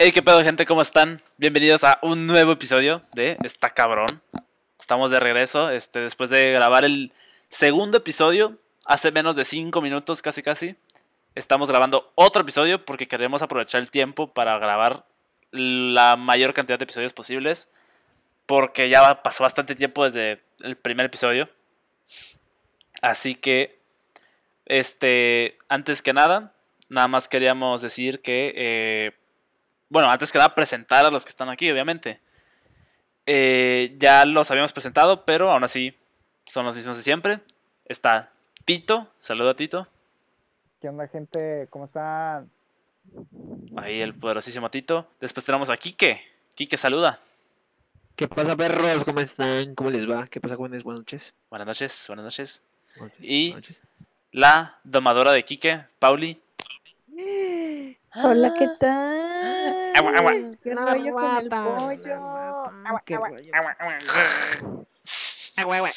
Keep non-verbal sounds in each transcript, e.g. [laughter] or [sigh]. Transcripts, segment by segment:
Hey, qué pedo, gente, ¿cómo están? Bienvenidos a un nuevo episodio de Está Cabrón. Estamos de regreso, este, después de grabar el segundo episodio, hace menos de 5 minutos, casi casi. Estamos grabando otro episodio porque queremos aprovechar el tiempo para grabar la mayor cantidad de episodios posibles. Porque ya pasó bastante tiempo desde el primer episodio. Así que, este, antes que nada, nada más queríamos decir que, eh, bueno, antes que nada presentar a los que están aquí, obviamente. Eh, ya los habíamos presentado, pero aún así son los mismos de siempre. Está Tito, saluda Tito. ¿Qué onda, gente? ¿Cómo están? Ahí el poderosísimo Tito. Después tenemos a Quique. Quique, saluda. ¿Qué pasa, perros? ¿Cómo están? ¿Cómo les va? ¿Qué pasa, jóvenes? Buenas noches. Buenas noches, buenas noches. Buenas noches, Y- buenas noches. La domadora de Quique, Pauli. Hola, ¿qué tal? Agua, agua. ¿Qué La rollo con el pollo? Agua, qué agua. rollo. Agua, agua.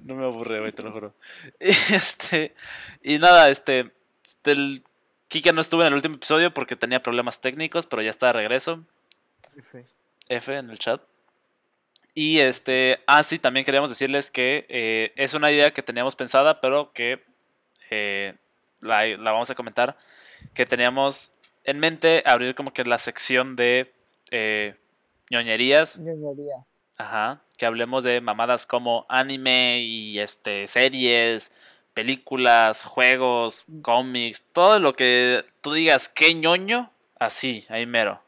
No me aburre, güey, te lo juro. Y [laughs] este. Y nada, este. este, el Quique no estuvo en el último episodio porque tenía problemas técnicos, pero ya está de regreso. F. F en el chat. Y este. Ah, sí, también queríamos decirles que eh, es una idea que teníamos pensada, pero que eh, la, la vamos a comentar. Que teníamos en mente abrir como que la sección de eh, ñoñerías. Ñoñería. Ajá. Que hablemos de mamadas como anime y este series, películas, juegos, cómics, todo lo que tú digas que ñoño, así, ahí mero.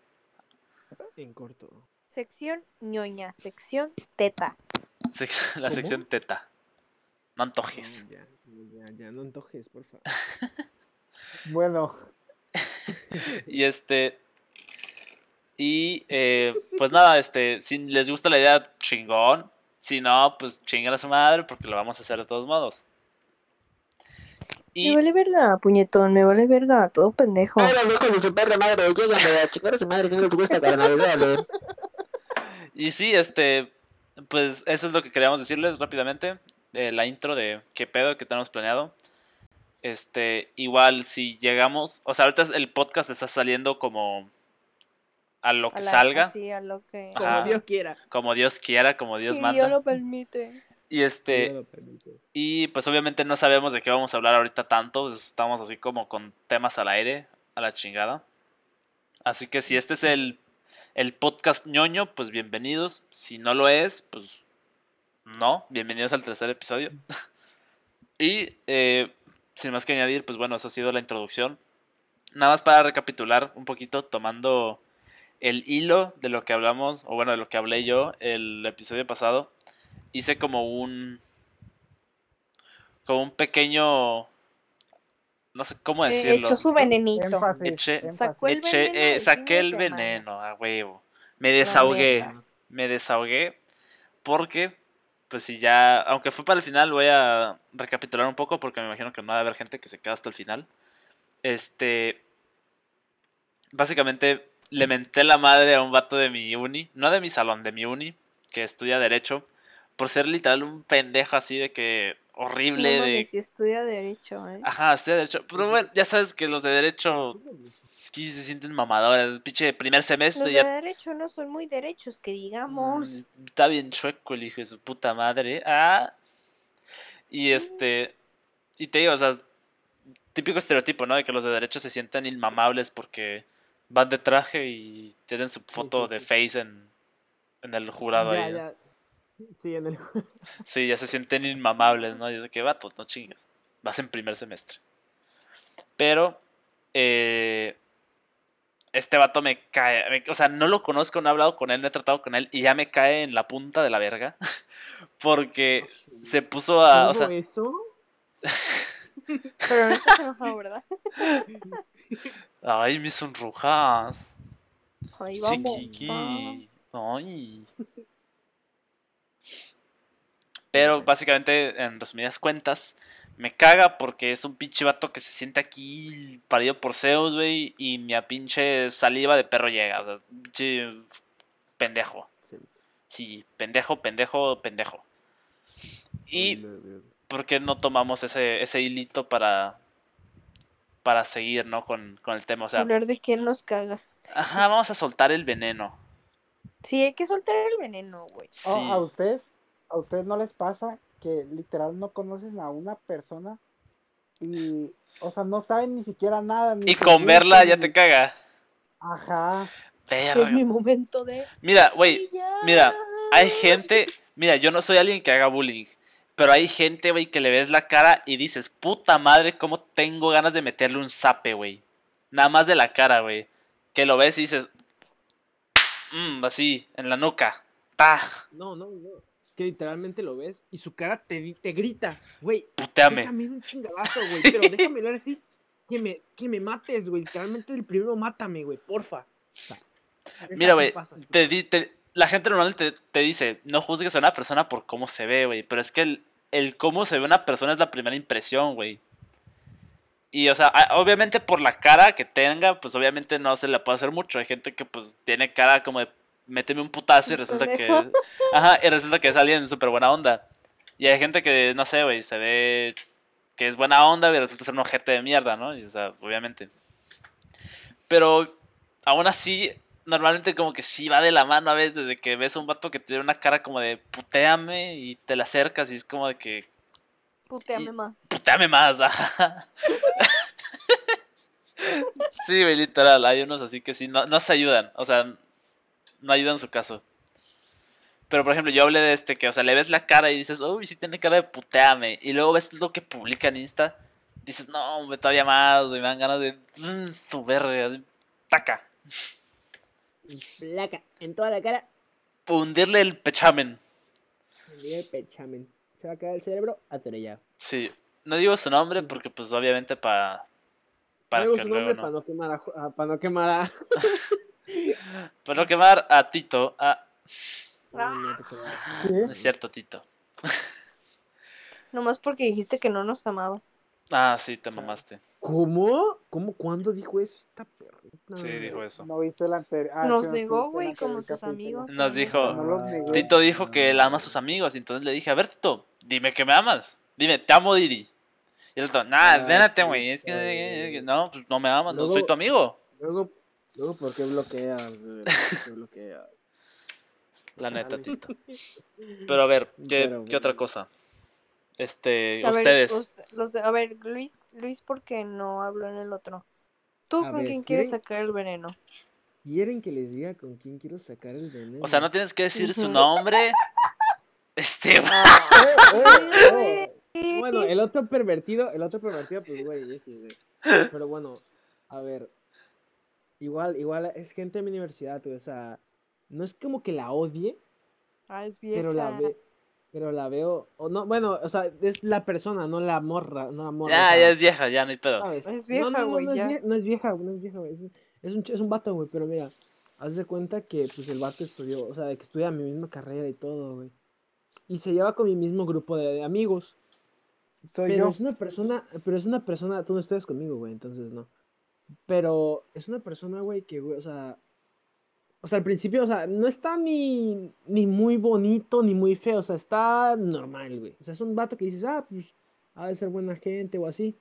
En corto. Sección ñoña, sección teta. Sec- [laughs] la ¿Cómo? sección teta. No antojes. No, ya, ya, ya, no antojes, por favor. [laughs] Bueno, [laughs] Y este. Y eh, pues nada, este, si les gusta la idea, chingón. Si no, pues chingan a su madre porque lo vamos a hacer de todos modos. Y Me vale verga, puñetón, me vale verga, todo pendejo. Ay, la con su perra madre, lléganme a chingar a su madre, que no les gusta, carnal, dale. Y sí, este, pues eso es lo que queríamos decirles rápidamente. eh, la intro de qué pedo que tenemos planeado. Este, igual si llegamos, o sea, ahorita el podcast está saliendo como a lo que A la- salga, así, a lo que... Ajá. Como Dios quiera. como Dios quiera, como Dios Sí, manda. Dios lo permite. Y este, Dios lo permite. y pues obviamente no sabemos de qué vamos a hablar ahorita tanto, pues, estamos así como con temas al aire, a la chingada. Así que si este es el, el podcast ñoño, pues bienvenidos. Si no lo es, pues no, bienvenidos al tercer episodio. [laughs] y eh, sin más que añadir, pues bueno, eso ha sido la introducción. Nada más para recapitular un poquito, tomando el hilo de lo que hablamos, o bueno, de lo que hablé yo el episodio pasado, hice como un como un pequeño no sé cómo Eh, decirlo echó su venenito. énfasis. Eché- énfasis. Sacó el Eché- veneno eh, saqué el veneno a huevo me desahogué me desahogué porque pues si ya aunque fue para el final voy a recapitular un poco porque me imagino que no va a haber gente que se queda hasta el final este básicamente le menté la madre a un vato de mi uni no de mi salón de mi uni que estudia derecho por ser literal un pendejo así de que horrible No de mames, si estudia derecho, ¿eh? Ajá, estudia derecho. Pero bueno, ya sabes que los de derecho aquí se sienten mamadores. El pinche primer Los semestre de ya derecho no son muy derechos, que digamos. Mm, está bien chueco el hijo de su puta madre. Ah. Y este. Y te digo, o sea, típico estereotipo, ¿no? De que los de derecho se sienten inmamables porque van de traje y tienen su foto sí, de sí. face en, en el jurado Ya, ahí. ¿no? ya. Sí, en el. [laughs] Sí, ya se sienten inmamables, ¿no? Y es de que vatos, no chingas. Vas en primer semestre. Pero, eh, este vato me cae. me- o sea, no lo conozco, no he hablado con él, no he tratado con él y ya me cae en la punta de la verga. [laughs] Porque se puso a. O ¿Todo sea, eso? [laughs] Pero no estás enojado, ¿verdad? ay, mis sonrojas. Ahí vamos. Chiquiqui. Ay. Pero básicamente, en resumidas cuentas, me caga porque es un pinche vato que se siente aquí parido por Zeus, güey, y mi a pinche saliva de perro llega. O sea, pinche pendejo. Sí. Sí, pendejo, pendejo, pendejo. Y. ¿por qué no tomamos ese, ese hilito para para seguir, ¿no? Con, con el tema. O sea, Hablar de quién nos caga. ajá, vamos a soltar el veneno. Sí, hay que soltar el veneno, güey. Sí. Oh, a ustedes, a ustedes no les pasa que literal no conocen a una persona y, o sea, no saben ni siquiera nada. Ni Y con verla ya te caga. Ajá. Verga. Es mi momento de Mira, güey, mira, hay gente, mira, yo no soy alguien que haga bullying, pero hay gente, güey, que le ves la cara y dices, puta madre, cómo tengo ganas de meterle un zape, güey. Nada más de la cara, güey. Que lo ves y dices, mmm, así, en la nuca. Ta, No, no, no. Que literalmente lo ves y su cara te, te grita, güey, déjame un chingadazo, güey, pero déjame ver así, que me, que me mates, güey, literalmente el primero mátame, güey, porfa. O sea, Mira, ¿qué güey, te, te- la gente normalmente te, te dice, no juzgues a una persona por cómo se ve, güey. Pero es que el, el cómo se ve una persona es la primera impresión, güey. Y, o sea, obviamente por la cara que tenga, pues obviamente no se le puede hacer mucho. Hay gente que, pues, tiene cara como de, méteme un putazo y resulta que... [laughs] Ajá, y resulta que es alguien súper buena onda. Y hay gente que, no sé, güey, se ve que es buena onda y resulta ser un ojete de mierda, ¿no? Y, o sea, obviamente. Pero aún así, normalmente como que sí va de la mano a veces, de que ves a un vato que tiene una cara como de puteame y te la acercas y es como de que Puteame y- más. puteame más. ajá. [laughs] sí, literal, hay unos así que sí, no, no se ayudan, o sea, no ayudan su caso. Pero por ejemplo, yo hablé de este que, o sea, le ves la cara y dices, uy, sí tiene cara de puteame. Y luego ves lo que publica en Insta, dices, no, hombre, todavía más, me dan ganas de mm, su verga, taca. Placa, en toda la cara, Hundirle el pechamen. me dio el pechamen. Se va a caer el cerebro atorellado. Sí, no digo su nombre porque, pues, obviamente para. Para Luego que su luego nombre no. para no quemar a, ah, para no quemar a... [laughs] Para no quemar a Tito. Ah, No, es cierto, Tito. Nomás porque dijiste que no nos amabas. Ah, sí, te mamaste. ¿Cómo? ¿Cómo? ¿Cuándo dijo eso? Esta perrita. Sí, dijo eso. No viste la anterior. ah, Nos negó, güey, como sus amigos. Nos dijo- No. Tito dijo que él ama a sus amigos. Y entonces le dije, a ver, Tito, dime que me amas. Dime, te amo, Diri. Y el otro, nah, Ah, espérate, sí, güey. Es que, eh. es que no, pues no me amas, no soy tu amigo. Luego, luego, ¿por qué bloqueas? ¿Por qué bloqueas? [laughs] La neta. Tito. Pero a ver, ¿qué, Pero, qué otra cosa? Este, A ustedes. los a ver, Luis, Luis, ¿por qué no habló en el otro? ¿Tú A con ver, quién quieres sacar el veneno? ¿Quieren que les diga con quién quiero sacar el veneno? O sea, no tienes que decir su nombre. [laughs] Este, Eh, eh, eh. Bueno, el otro pervertido, el otro pervertido, pues, güey. Pero bueno, a ver. Igual, igual es gente de mi universidad, güey. O sea, no es como que la odie, Ah, es vieja. pero la ve, pero la veo. O no, bueno, o sea, es la persona, no la morra, no la morra. o ya, sea, ya es vieja, ya no hay pedo. ¿sabes? Es No, vieja, no, no, güey, no, es ya. vie- no es vieja, no es vieja, güey. Es, es un, ch- es un vato, güey, pero mira, haz de cuenta que pues el vato estudió, o sea, de que estudia mi misma carrera y todo, güey. Y se lleva con mi mismo grupo de, de amigos. Soy Pero yo. es una persona, pero es una persona, tú no estudias conmigo, güey, entonces no. Pero es una persona, güey, que, güey, o sea, o sea, al principio, o sea, no está ni, ni muy bonito ni muy feo, o sea, está normal, güey. O sea, es un vato que dices, ah, pues, ha de ser buena gente o así.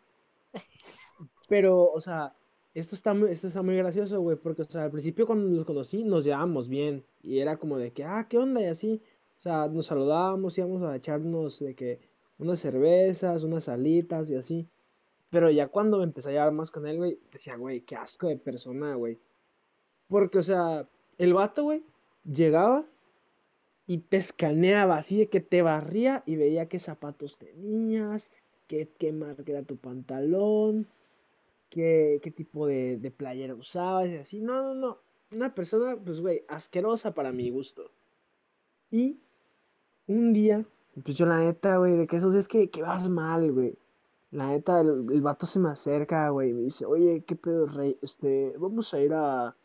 [laughs] Pero, o sea, esto está muy, esto está muy gracioso, güey, porque, o sea, al principio cuando los conocí nos llevábamos bien y era como de que, ah, ¿qué onda? Y así, o sea, nos saludábamos, íbamos a echarnos de que unas cervezas, unas salitas y así. Pero ya cuando me empecé a llevar más con él, güey, decía, güey, qué asco de persona, güey. Porque, o sea, el vato, güey, llegaba y te escaneaba así de que te barría y veía qué zapatos tenías, qué, qué marca era tu pantalón, qué, qué tipo de, de playera usabas y así. No, no, no. Una persona, pues, güey, asquerosa para mi gusto. Y un día, pues yo la neta, güey, de que esos es que, que vas mal, güey. La neta, el, el vato se me acerca, güey, y me dice, oye, qué pedo, rey, este, vamos a ir a,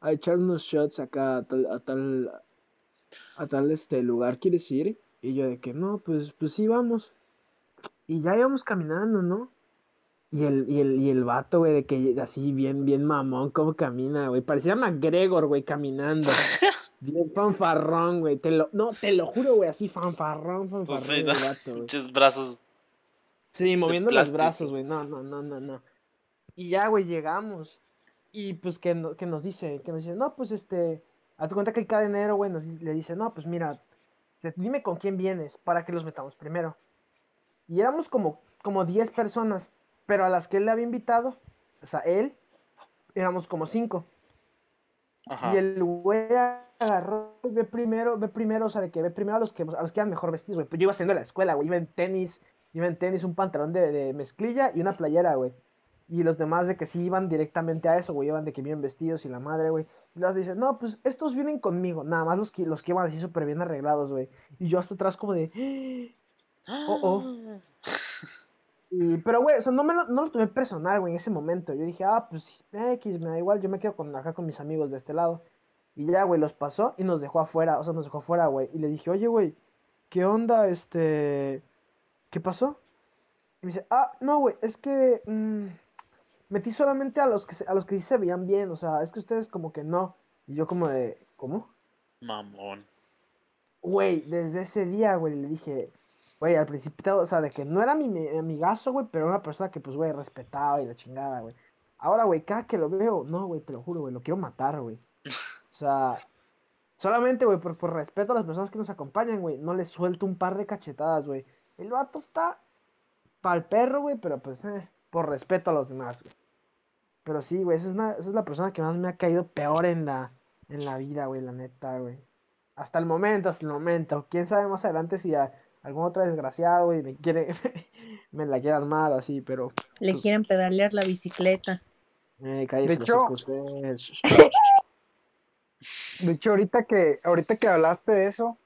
a echar unos shots acá a tal, a tal, a tal, este, lugar, ¿quieres ir? Y yo de que, no, pues, pues sí, vamos. Y ya íbamos caminando, ¿no? Y el, y el, y el vato, güey, de que así bien, bien mamón, cómo camina, güey. Parecía McGregor, güey, caminando. [laughs] Bien fanfarrón, güey. Te lo, no, te lo juro, güey, así fanfarrón, fanfarrón Pues sí, el ¿no? vato, güey. Muchos brazos. Sí, moviendo los brazos, güey. No, no, no, no, no. Y ya, güey, llegamos. Y pues que, no- que nos dice, que nos dice, no, pues este, hazte cuenta que el cadenero, güey, nos, le dice, no, pues mira, dime con quién vienes para que los metamos primero. Y éramos como, como 10 personas, pero a las que él le había invitado, o sea, él, éramos como 5. Ajá. Y el güey agarró, ve primero, ve primero, o sea, de que ve primero a los que, a los que eran mejor vestidos, güey. Pues yo iba haciendo la escuela, güey, iba en tenis, iba en tenis, un pantalón de, de mezclilla y una playera, güey. Y los demás de que sí iban directamente a eso, güey, iban de que bien vestidos y la madre, güey. Y los dicen, no, pues estos vienen conmigo, nada más los que, los que iban así súper bien arreglados, güey. Y yo hasta atrás como de, oh, oh. [gasps] Y, pero, güey, o sea, no, me lo, no lo tomé personal, güey, en ese momento. Yo dije, ah, pues X, me da igual, yo me quedo con, acá con mis amigos de este lado. Y ya, güey, los pasó y nos dejó afuera, o sea, nos dejó afuera, güey. Y le dije, oye, güey, ¿qué onda, este... ¿Qué pasó? Y me dice, ah, no, güey, es que mm, metí solamente a los que a los que sí se veían bien, o sea, es que ustedes como que no. Y yo como de, ¿cómo? Mamón. Güey, desde ese día, güey, le dije, güey, al principio, o sea, de que no era mi, mi amigazo, güey, pero era una persona que, pues, güey, respetaba y la chingada, güey. Ahora, güey, cada que lo veo, no, güey, te lo juro, güey, lo quiero matar, güey. O sea, solamente, güey, por, por respeto a las personas que nos acompañan, güey, no le suelto un par de cachetadas, güey. El vato está pa'l perro, güey, pero pues, eh, por respeto a los demás, güey. Pero sí, güey, esa es, una, esa es la persona que más me ha caído peor en la, en la vida, güey, la neta, güey. Hasta el momento, hasta el momento. Quién sabe más adelante si a algún otro desgraciado, güey, me quiere, [laughs] me la quiere armar así, pero Le Pues- quieren pedalear la bicicleta. eh, cállese De los hecho- [laughs] De hecho, ahorita que, ahorita que hablaste de eso,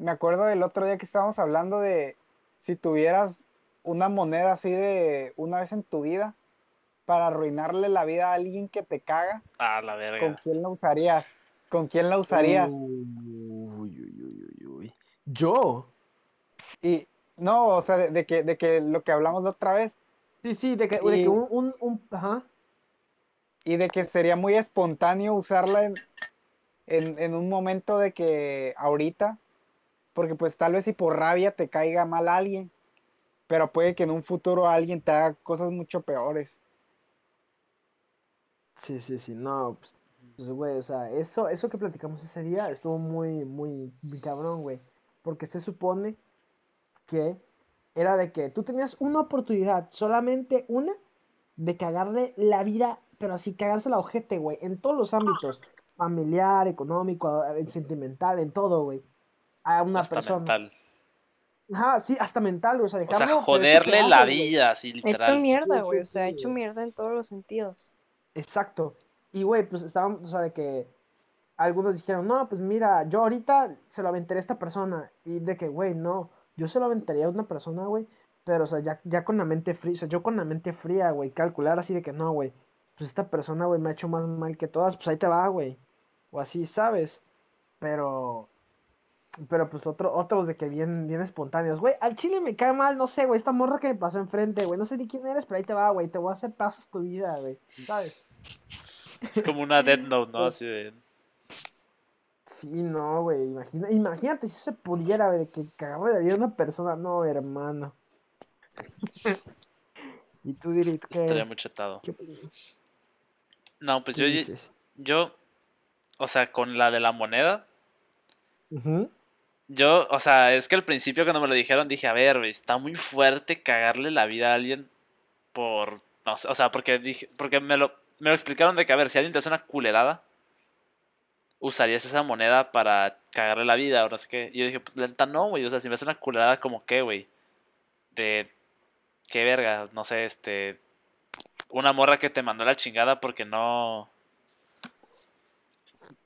me acuerdo del otro día que estábamos hablando de si tuvieras una moneda así de una vez en tu vida para arruinarle la vida a alguien que te caga, Ah, la ¿con verga. quién la usarías? ¿Con quién la usarías? Uy, uy, uy, uy, uy. Yo. Y no, o sea, de, de que, de que lo que hablamos la otra vez, Sí, sí, de que, de que un, un, un- ajá. y de que sería muy espontáneo usarla en, en, en un momento de que ahorita, porque pues tal vez si por rabia te caiga mal alguien, pero puede que en un futuro alguien te haga cosas mucho peores. Sí, sí, sí, no, pues, pues, güey, o sea, eso, eso que platicamos ese día estuvo muy, muy, muy cabrón, güey, porque se supone que era de que tú tenías una oportunidad, solamente una, de cagarle la vida, pero así cagarse la ojete, güey, en todos los ámbitos, familiar, económico, sentimental, en todo, güey, a una Hasta persona. mental. Ajá, sí, hasta mental, güey, o sea, O sea, dejarlo, joderle hecho la güey. vida, así Hecho literal. mierda, Sí, güey. sí, O sea, sí, hecho güey. mierda en todos los sentidos. Exacto. Y, güey, pues estaban, o sea, de que algunos dijeron, no, pues mira, yo ahorita se lo aventaría a esta persona. Y de que, güey, no, yo se lo aventaría a una persona, güey. Pero, o sea, ya, ya con la mente fría, o sea, yo con la mente fría, güey, calcular así de que no, güey, pues esta persona, güey, me ha hecho más mal que todas, pues ahí te va, güey. O así, ¿sabes? Pero, pero pues otro, otros de que bien, bien espontáneos, güey, al chile me cae mal, no sé, güey, esta morra que me pasó enfrente, güey, no sé ni quién eres, pero ahí te va, güey, te voy a hacer pasos tu vida, güey, ¿sabes? Es como una Dead Note, ¿no? Así de. Sí, no, güey, imagina, imagínate si eso se pudiera, güey, de que cagarle la vida una persona, no, hermano. [laughs] y tú dirías que... Estaría muy chetado. ¿Qué, No, pues yo, dices? yo, o sea, con la de la moneda, Ujú. Yo, o sea, es que al principio cuando me lo dijeron dije, a ver, está muy fuerte cagarle la vida a alguien por, no sé, o sea, porque dije, porque me lo, me lo explicaron de que, a ver, si alguien te hace una culerada, usarías esa moneda para cagarle la vida o no sé qué. Y yo dije, pues lenta no, güey, o sea, si me hace una culerada como qué, güey, de, qué verga, no sé, este, una morra que te mandó la chingada porque no...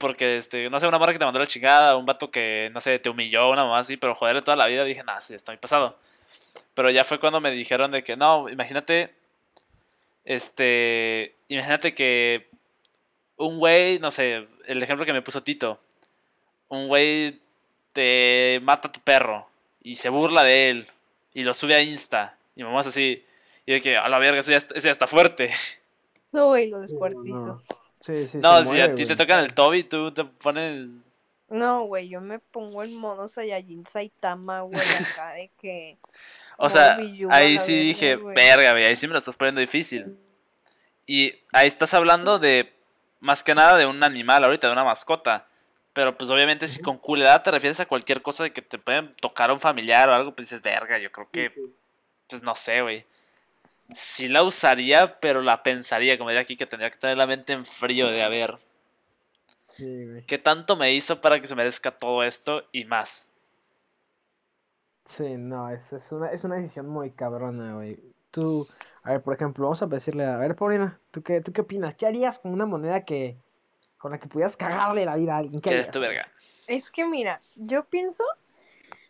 Porque, este, no sé, una morra que te mandó la chingada, un vato que, no sé, te humilló, una mamá así, pero joderle toda la vida, dije, nah, sí, está muy pasado. Pero ya fue cuando me dijeron de que, no, imagínate, este, imagínate que un güey, no sé, el ejemplo que me puso Tito, un güey te mata a tu perro y se burla de él y lo sube a Insta y mamás así, y de que, a la verga, eso ya, está- eso ya está fuerte. No, güey, lo descuartizo. no. Sí, sí, No, si a ti te tocan el Toby, tú te pones... No, güey, yo me pongo el modo Saiyajin Saitama, güey, acá [laughs] de que... O sea, ahí la sí dije, güey. verga, güey, ahí sí me lo estás poniendo difícil. Y ahí estás hablando de, más que nada, de un animal ahorita, de una mascota. Pero pues obviamente si con culedad te refieres a cualquier cosa de que te pueden tocar a un familiar o algo, pues dices, verga, yo creo que, pues no sé, güey. Sí la usaría, pero la pensaría, como diría aquí, que tendría que tener la mente en frío de a ver, Sí, güey. ¿qué tanto me hizo para que se merezca todo esto y más? Sí, no, es, es una, es una decisión muy cabrona, güey. Tú, a ver, por ejemplo, vamos a decirle, a ver, Paulina, ¿tú qué, ¿tú qué opinas? ¿Qué harías con una moneda que, con la que pudieras cagarle la vida a alguien? ¿Qué ¿Qué harías, tu verga? Es que mira, yo pienso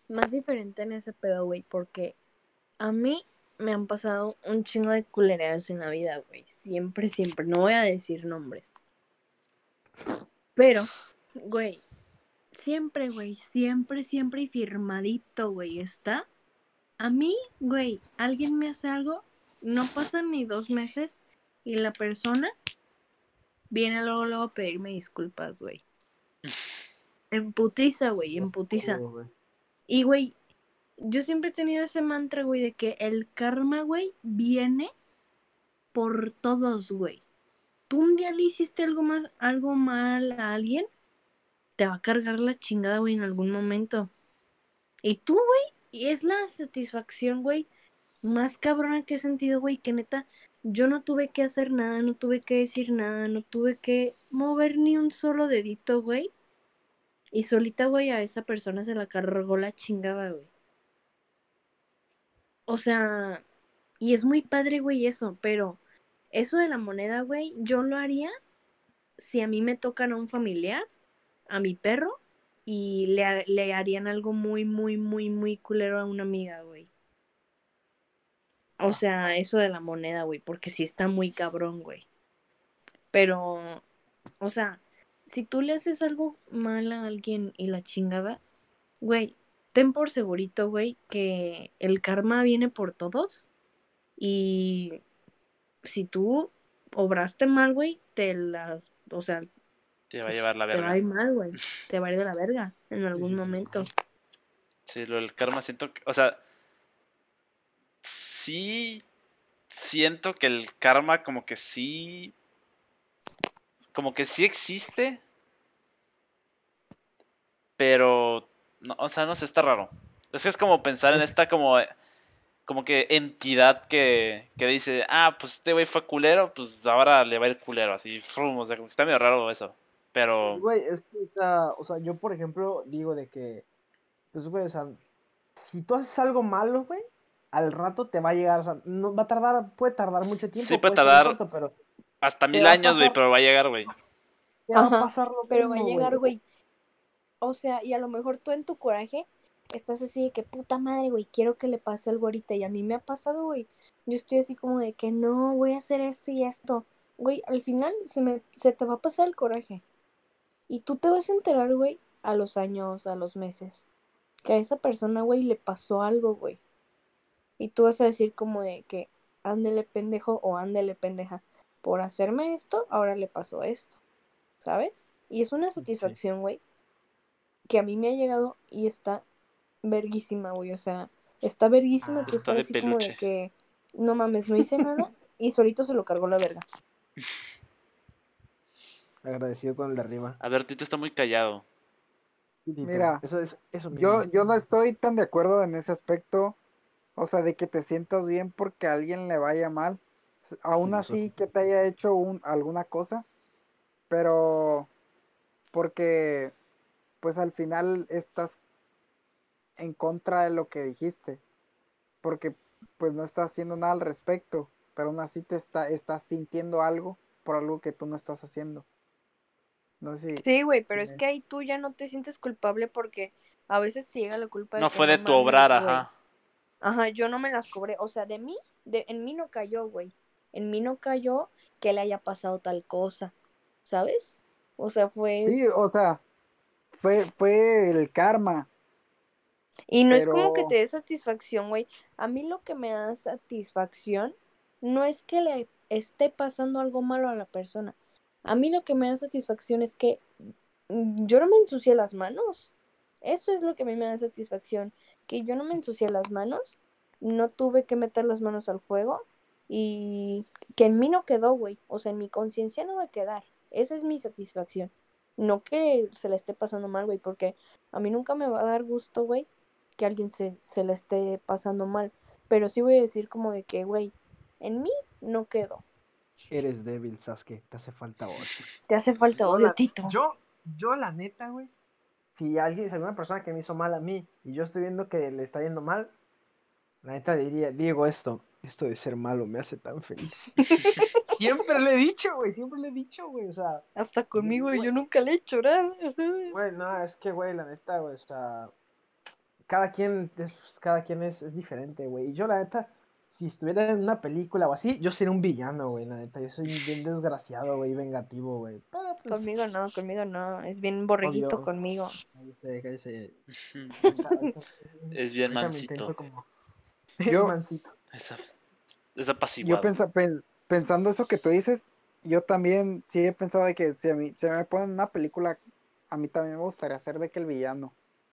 más diferente en ese pedo, güey, porque a mí me han pasado un chingo de culereas en la vida, güey. Siempre, siempre. No voy a decir nombres. Pero, güey, siempre, güey, siempre, siempre y firmadito, güey, está. A mí, güey, alguien me hace algo, no pasan ni dos meses y la persona viene luego, luego a pedirme disculpas, güey. [laughs] En putiza, güey, en putiza. Y, güey, yo siempre he tenido ese mantra, güey, de que el karma, güey, viene por todos, güey. Tú un día le hiciste algo más, algo mal a alguien, te va a cargar la chingada, güey, en algún momento. Y tú, güey, es la satisfacción, güey, más cabrona que he sentido, güey, que neta, yo no tuve que hacer nada, no tuve que decir nada, no tuve que mover ni un solo dedito, güey. Y solita, güey, a esa persona se la cargó la chingada, güey. O sea, y es muy padre, güey, eso, pero eso de la moneda, güey, yo lo haría si a mí me tocan a un familiar, a mi perro, y le, le harían algo muy, muy, muy, muy culero a una amiga, güey. O sea, eso de la moneda, güey, porque sí está muy cabrón, güey. Pero, o sea, si tú le haces algo mal a alguien y la chingada, güey, ten por segurito, güey, que el karma viene por todos. Y si tú obraste mal, güey, te las, o sea, Te va a llevar la te va a verga. ir mal, güey. [laughs] Te va a ir de la verga en algún sí. momento. Sí, lo del karma siento que, o sea, sí siento que el karma como que sí, como que sí existe, pero, no, o sea, no sé, está raro. Es que es como pensar en esta como, como que entidad que, que dice, ah, pues este güey fue culero, pues ahora le va a ir culero, así, frum, o sea, como que está medio raro eso, pero... Güey, es que, o sea, o sea, yo por ejemplo digo de que, pues, güey, o sea, si tú haces algo malo, güey, al rato te va a llegar, o sea, no va a tardar, puede tardar mucho tiempo. Sí, puede tardar corto, pero Hasta mil años, güey, pero va a llegar, güey. va a pasar lo Pero va a llegar, güey. O sea, y a lo mejor tú en tu coraje estás así de que puta madre, güey, quiero que le pase algo ahorita. Y a mí me ha pasado, güey. Yo estoy así como de que no, voy a hacer esto y esto. Güey, al final se, me, se te va a pasar el coraje. Y tú te vas a enterar, güey, a los años, a los meses. Que a esa persona, güey, le pasó algo, güey. Y tú vas a decir como de que ándele pendejo o ándele pendeja. Por hacerme esto, ahora le pasó esto. ¿Sabes? Y es una satisfacción, güey, que a mí me ha llegado y está verguísima, güey. O sea, está verguísima Ah, está tú estar de así como de que no mames, no hice nada [laughs] y solito se lo cargó la verga. Agradecido con el de arriba. A ver, Tito está muy callado. Mira, eso es, eso Yo, yo no estoy tan de acuerdo en ese aspecto. O sea, de que te sientas bien porque a alguien le vaya mal. Aún así que te haya hecho un, alguna cosa. Pero porque pues al final estás en contra de lo que dijiste. Porque pues no estás haciendo nada al respecto. Pero aún así te está, estás sintiendo algo por algo que tú no estás haciendo. No sé si... Sí, güey, pero es que ahí tú ya no te sientes culpable porque a veces te llega la culpa de No que fue de tu obrar, ajá. Ajá, yo no me las cobré. O sea, de mí, de, en mí no cayó, güey. En mí no cayó que le haya pasado tal cosa. ¿Sabes? O sea, fue. Sí, o sea, fue, fue el karma. Y no es como que te dé satisfacción, güey. A mí lo que me da satisfacción no es que le esté pasando algo malo a la persona. A mí lo que me da satisfacción es que mm, yo no me ensucié las manos. Eso es lo que a mí me da satisfacción. Que yo no me ensucié las manos, no tuve que meter las manos al fuego y que en mí no quedó, güey. O sea, en mi conciencia no va a quedar. Esa es mi satisfacción. No que se le esté pasando mal, güey, porque a mí nunca me va a dar gusto, güey, que alguien se, se le esté pasando mal. Pero sí voy a decir como de que, güey, en mí no quedó. Eres débil, Sasuke. Te hace falta odio. Te hace falta Yo, odio, la- Tito. Yo, yo la neta, güey. Si alguien, si alguna persona que me hizo mal a mí y yo estoy viendo que le está yendo mal, la neta diría, digo esto, esto de ser malo me hace tan feliz. [laughs] siempre le he dicho, güey, siempre le he dicho, güey, o sea, Hasta conmigo güey. yo nunca le he hecho nada. güey, no, es que, güey, la neta, güey, o sea, cada quien, es, cada quien es, es diferente, güey, y yo la neta, si estuviera en una película o así, yo sería un villano, güey, la neta, yo soy bien desgraciado, güey, vengativo, güey, pues, Conmigo no, conmigo no. Es bien borreguito Obvio. conmigo. cállese, cállese. [laughs] Es bien mansito. como- Yo- [laughs] mansito. Esa, Yo pensando eso que tú dices, yo también sí he pensado de que si, a mí, si me ponen una película, a mí también me gustaría ser de que el villano.